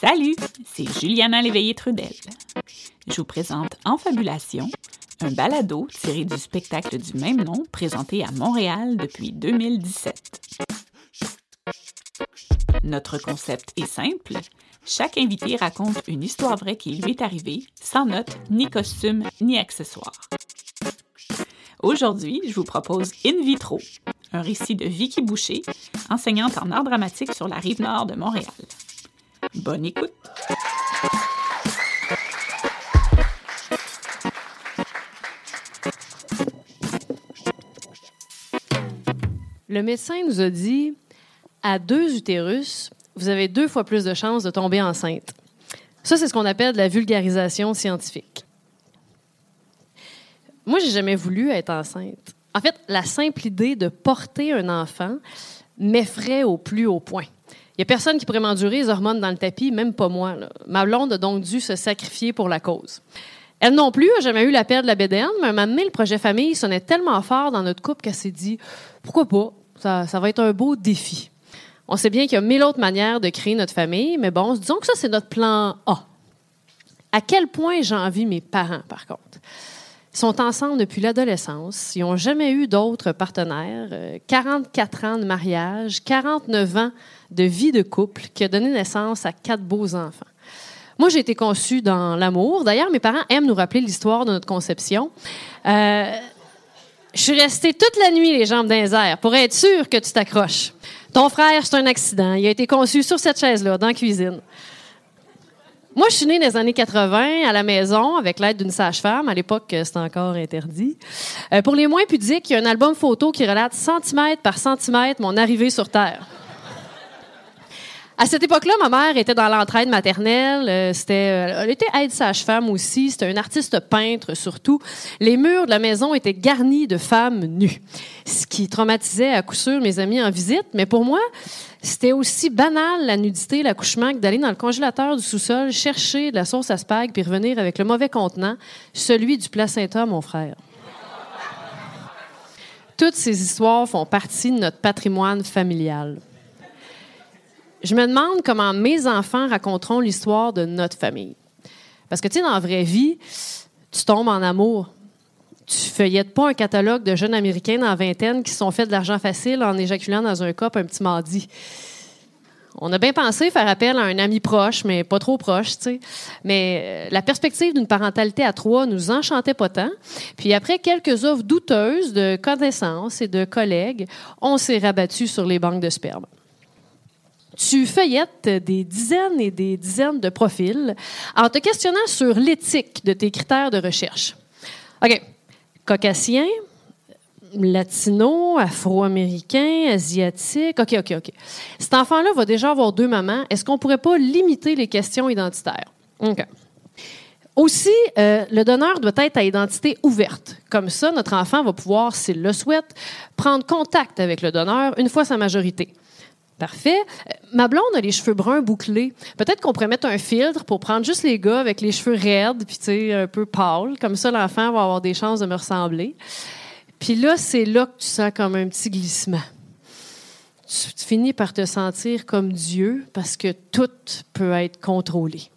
Salut, c'est Juliana Léveillé-Trudel. Je vous présente Enfabulation, un balado tiré du spectacle du même nom présenté à Montréal depuis 2017. Notre concept est simple. Chaque invité raconte une histoire vraie qui lui est arrivée, sans notes, ni costume, ni accessoires. Aujourd'hui, je vous propose In Vitro, un récit de Vicky Boucher, enseignante en art dramatique sur la rive nord de Montréal. Bonne écoute! Le médecin nous a dit à deux utérus, vous avez deux fois plus de chances de tomber enceinte. Ça, c'est ce qu'on appelle de la vulgarisation scientifique. Moi, j'ai jamais voulu être enceinte. En fait, la simple idée de porter un enfant m'effraie au plus haut point. Il n'y a personne qui pourrait m'endurer les hormones dans le tapis, même pas moi. Ma blonde a donc dû se sacrifier pour la cause. Elle non plus n'a jamais eu la paix de la bédaine, mais un moment donné, le projet famille sonnait tellement fort dans notre couple qu'elle s'est dit pourquoi pas, ça, ça va être un beau défi. On sait bien qu'il y a mille autres manières de créer notre famille, mais bon, disons que ça, c'est notre plan A. À quel point j'envie mes parents, par contre? Ils sont ensemble depuis l'adolescence. Ils n'ont jamais eu d'autres partenaires. 44 ans de mariage, 49 ans de vie de couple qui a donné naissance à quatre beaux enfants. Moi, j'ai été conçue dans l'amour. D'ailleurs, mes parents aiment nous rappeler l'histoire de notre conception. Euh, je suis restée toute la nuit les jambes dans les airs pour être sûre que tu t'accroches. Ton frère, c'est un accident. Il a été conçu sur cette chaise-là, dans la cuisine. Moi, je suis née dans les années 80 à la maison avec l'aide d'une sage-femme. À l'époque, c'était encore interdit. Euh, pour les moins pudiques, il y a un album photo qui relate centimètre par centimètre mon arrivée sur Terre. À cette époque-là, ma mère était dans l'entraide maternelle. Euh, c'était, euh, elle était aide sage-femme aussi. C'était un artiste peintre surtout. Les murs de la maison étaient garnis de femmes nues, ce qui traumatisait à coup sûr mes amis en visite. Mais pour moi, c'était aussi banal la nudité, l'accouchement, que d'aller dans le congélateur du sous-sol chercher de la sauce à spag puis revenir avec le mauvais contenant, celui du placenta, mon frère. Toutes ces histoires font partie de notre patrimoine familial je me demande comment mes enfants raconteront l'histoire de notre famille. Parce que, tu sais, dans la vraie vie, tu tombes en amour. Tu feuillettes pas un catalogue de jeunes Américains dans vingtaine qui se sont fait de l'argent facile en éjaculant dans un cop un petit mardi. On a bien pensé faire appel à un ami proche, mais pas trop proche, tu sais. Mais euh, la perspective d'une parentalité à trois nous enchantait pas tant. Puis après quelques offres douteuses de connaissances et de collègues, on s'est rabattu sur les banques de sperme tu feuillettes des dizaines et des dizaines de profils en te questionnant sur l'éthique de tes critères de recherche. OK. Caucasien, latino, afro-américain, asiatique. OK, OK, OK. Cet enfant-là va déjà avoir deux mamans. Est-ce qu'on pourrait pas limiter les questions identitaires? OK. Aussi, euh, le donneur doit être à identité ouverte. Comme ça, notre enfant va pouvoir, s'il le souhaite, prendre contact avec le donneur une fois sa majorité. Parfait. Euh, ma blonde a les cheveux bruns bouclés. Peut-être qu'on pourrait mettre un filtre pour prendre juste les gars avec les cheveux raides, puis tu sais, un peu pâles. Comme ça, l'enfant va avoir des chances de me ressembler. Puis là, c'est là que tu sens comme un petit glissement. Tu, tu finis par te sentir comme Dieu parce que tout peut être contrôlé.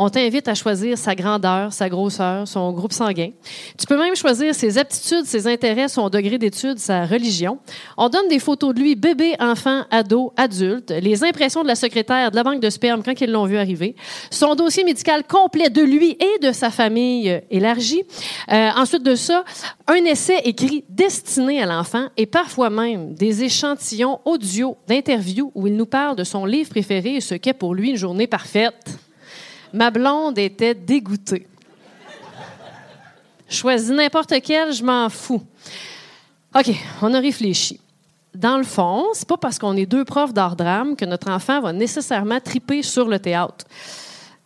On t'invite à choisir sa grandeur, sa grosseur, son groupe sanguin. Tu peux même choisir ses aptitudes, ses intérêts, son degré d'étude, sa religion. On donne des photos de lui, bébé, enfant, ado, adulte, les impressions de la secrétaire de la banque de sperme quand ils l'ont vu arriver, son dossier médical complet de lui et de sa famille élargie. Euh, ensuite de ça, un essai écrit destiné à l'enfant et parfois même des échantillons audio d'interviews où il nous parle de son livre préféré et ce qu'est pour lui une journée parfaite. Ma blonde était dégoûtée. Choisis n'importe quel, je m'en fous. OK, on a réfléchi. Dans le fond, c'est pas parce qu'on est deux profs d'art-drame que notre enfant va nécessairement triper sur le théâtre.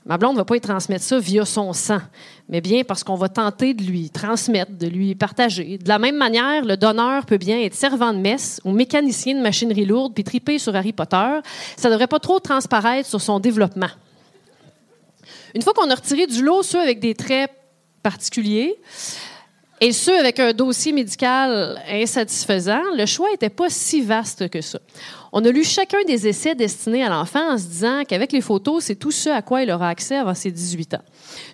Ma blonde ne va pas y transmettre ça via son sang, mais bien parce qu'on va tenter de lui transmettre, de lui partager. De la même manière, le donneur peut bien être servant de messe ou mécanicien de machinerie lourde puis triper sur Harry Potter. Ça ne devrait pas trop transparaître sur son développement. Une fois qu'on a retiré du lot ceux avec des traits particuliers, et ce, avec un dossier médical insatisfaisant, le choix n'était pas si vaste que ça. On a lu chacun des essais destinés à l'enfant en se disant qu'avec les photos, c'est tout ce à quoi il aura accès avant ses 18 ans.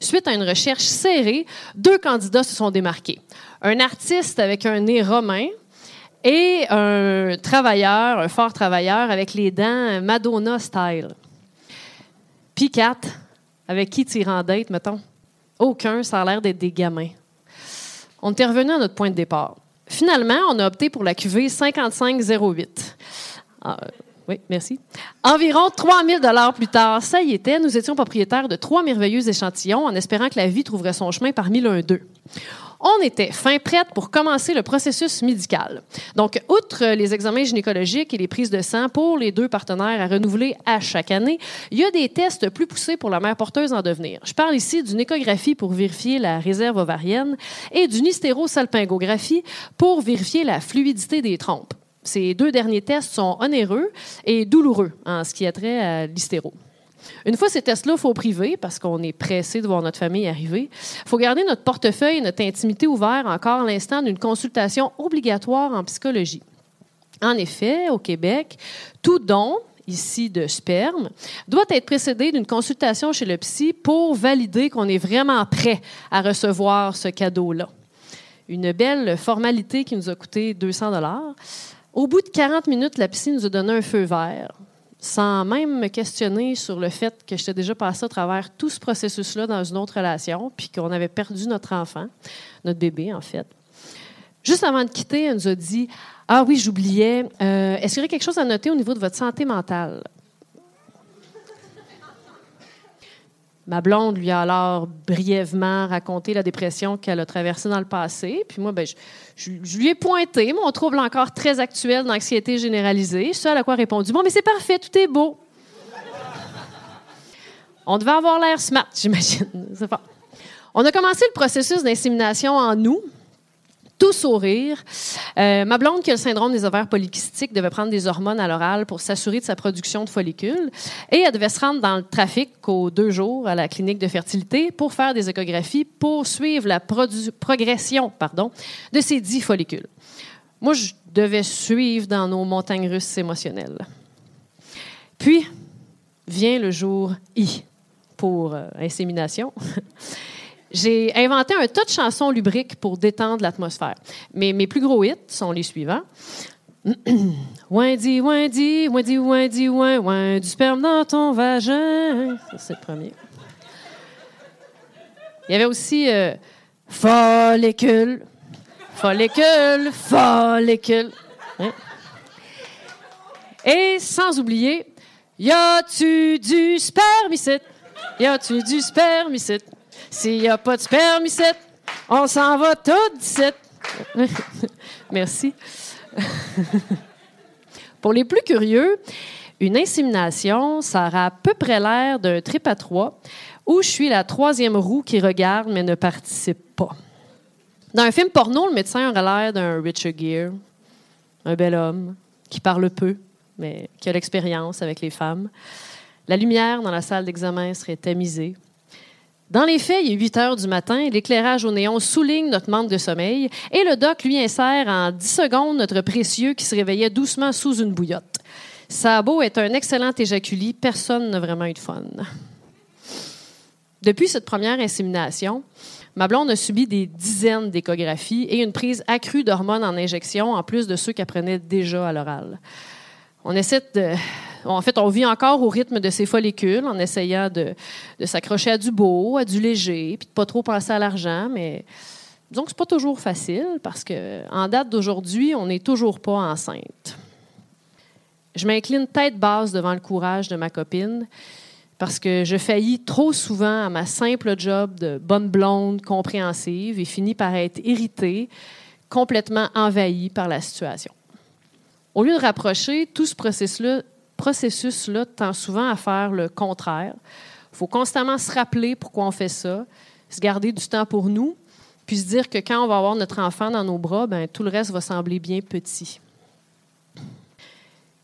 Suite à une recherche serrée, deux candidats se sont démarqués. Un artiste avec un nez romain, et un travailleur, un fort travailleur avec les dents Madonna style. Puis avec qui tu en date, mettons? Aucun, ça a l'air d'être des gamins. On était revenu à notre point de départ. Finalement, on a opté pour la cuvée 5508. Ah, oui, merci. Environ 3000 dollars plus tard, ça y était, nous étions propriétaires de trois merveilleux échantillons en espérant que la vie trouverait son chemin parmi l'un d'eux on était fin prête pour commencer le processus médical. Donc, outre les examens gynécologiques et les prises de sang pour les deux partenaires à renouveler à chaque année, il y a des tests plus poussés pour la mère porteuse en devenir. Je parle ici d'une échographie pour vérifier la réserve ovarienne et d'une hystérosalpingographie pour vérifier la fluidité des trompes. Ces deux derniers tests sont onéreux et douloureux en ce qui a trait à l'hystéro. Une fois ces tests-là, il faut priver parce qu'on est pressé de voir notre famille arriver. Il faut garder notre portefeuille et notre intimité ouvert encore à l'instant d'une consultation obligatoire en psychologie. En effet, au Québec, tout don, ici de sperme, doit être précédé d'une consultation chez le psy pour valider qu'on est vraiment prêt à recevoir ce cadeau-là. Une belle formalité qui nous a coûté 200 dollars. Au bout de 40 minutes, la psy nous a donné un feu vert sans même me questionner sur le fait que j'étais déjà passé à travers tout ce processus-là dans une autre relation, puis qu'on avait perdu notre enfant, notre bébé, en fait. Juste avant de quitter, elle nous a dit Ah oui, j'oubliais, euh, est-ce qu'il y aurait quelque chose à noter au niveau de votre santé mentale Ma blonde lui a alors brièvement raconté la dépression qu'elle a traversée dans le passé. Puis moi, ben, je, lui ai pointé mon trouble encore très actuel d'anxiété généralisée. Ce à quoi a répondu Bon, mais c'est parfait, tout est beau. On devait avoir l'air smart, j'imagine. On a commencé le processus d'insémination en nous tout sourire. Euh, ma blonde, qui a le syndrome des ovaires polykystiques, devait prendre des hormones à l'oral pour s'assurer de sa production de follicules. Et elle devait se rendre dans le trafic aux deux jours à la clinique de fertilité pour faire des échographies pour suivre la progression pardon, de ces dix follicules. Moi, je devais suivre dans nos montagnes russes émotionnelles. Puis, vient le jour I pour euh, insémination. J'ai inventé un tas de chansons lubriques pour détendre l'atmosphère. Mais mes plus gros hits sont les suivants. Wendy, Wendy, Wendy, Wendy, Wendy, du sperme dans ton vagin. c'est le premier. Il y avait aussi euh, follicule, follicule, follicule. Hein? Et sans oublier, y a-tu du spermicide? Y a-tu du spermicide? S'il n'y a pas de sperme ici, on s'en va tout. Merci. Pour les plus curieux, une insémination, ça aura à peu près l'air d'un trip à trois où je suis la troisième roue qui regarde mais ne participe pas. Dans un film porno, le médecin aurait l'air d'un Richard Gere, un bel homme qui parle peu, mais qui a l'expérience avec les femmes. La lumière dans la salle d'examen serait tamisée. Dans les faits, il est 8 heures du matin, l'éclairage au néon souligne notre manque de sommeil et le doc lui insère en 10 secondes notre précieux qui se réveillait doucement sous une bouillotte. Sabo est un excellent éjaculi, personne n'a vraiment eu de fun. Depuis cette première insémination, ma blonde a subi des dizaines d'échographies et une prise accrue d'hormones en injection, en plus de ceux qu'elle prenait déjà à l'oral. On essaie de, en fait, on vit encore au rythme de ces follicules en essayant de, s'accrocher à du beau, à du léger, puis de pas trop penser à l'argent, mais disons que c'est pas toujours facile parce que en date d'aujourd'hui, on n'est toujours pas enceinte. Je m'incline tête basse devant le courage de ma copine parce que je faillis trop souvent à ma simple job de bonne blonde compréhensive et finis par être irritée, complètement envahie par la situation. Au lieu de rapprocher, tout ce processus-là processus-là tend souvent à faire le contraire. Il faut constamment se rappeler pourquoi on fait ça, se garder du temps pour nous, puis se dire que quand on va avoir notre enfant dans nos bras, ben, tout le reste va sembler bien petit.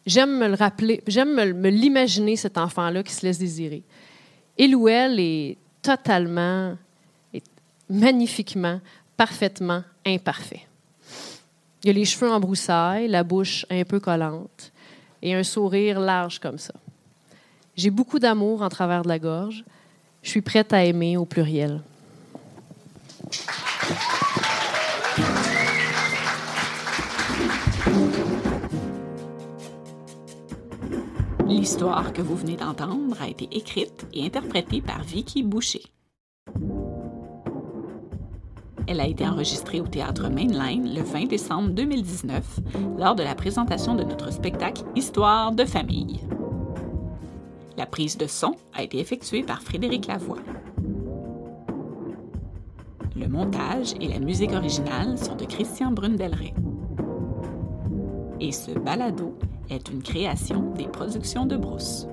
J'aime me le rappeler, j'aime me, l'imaginer, cet enfant-là qui se laisse désirer. Il ou elle est totalement, magnifiquement parfaitement imparfait. Il a les cheveux en broussailles, la bouche un peu collante et un sourire large comme ça. J'ai beaucoup d'amour en travers de la gorge. Je suis prête à aimer au pluriel. L'histoire que vous venez d'entendre a été écrite et interprétée par Vicky Boucher. Elle a été enregistrée au théâtre Mainline le 20 décembre 2019 lors de la présentation de notre spectacle Histoire de famille. La prise de son a été effectuée par Frédéric Lavoie. Le montage et la musique originale sont de Christian Brundelray. Et ce balado est une création des productions de Brousse.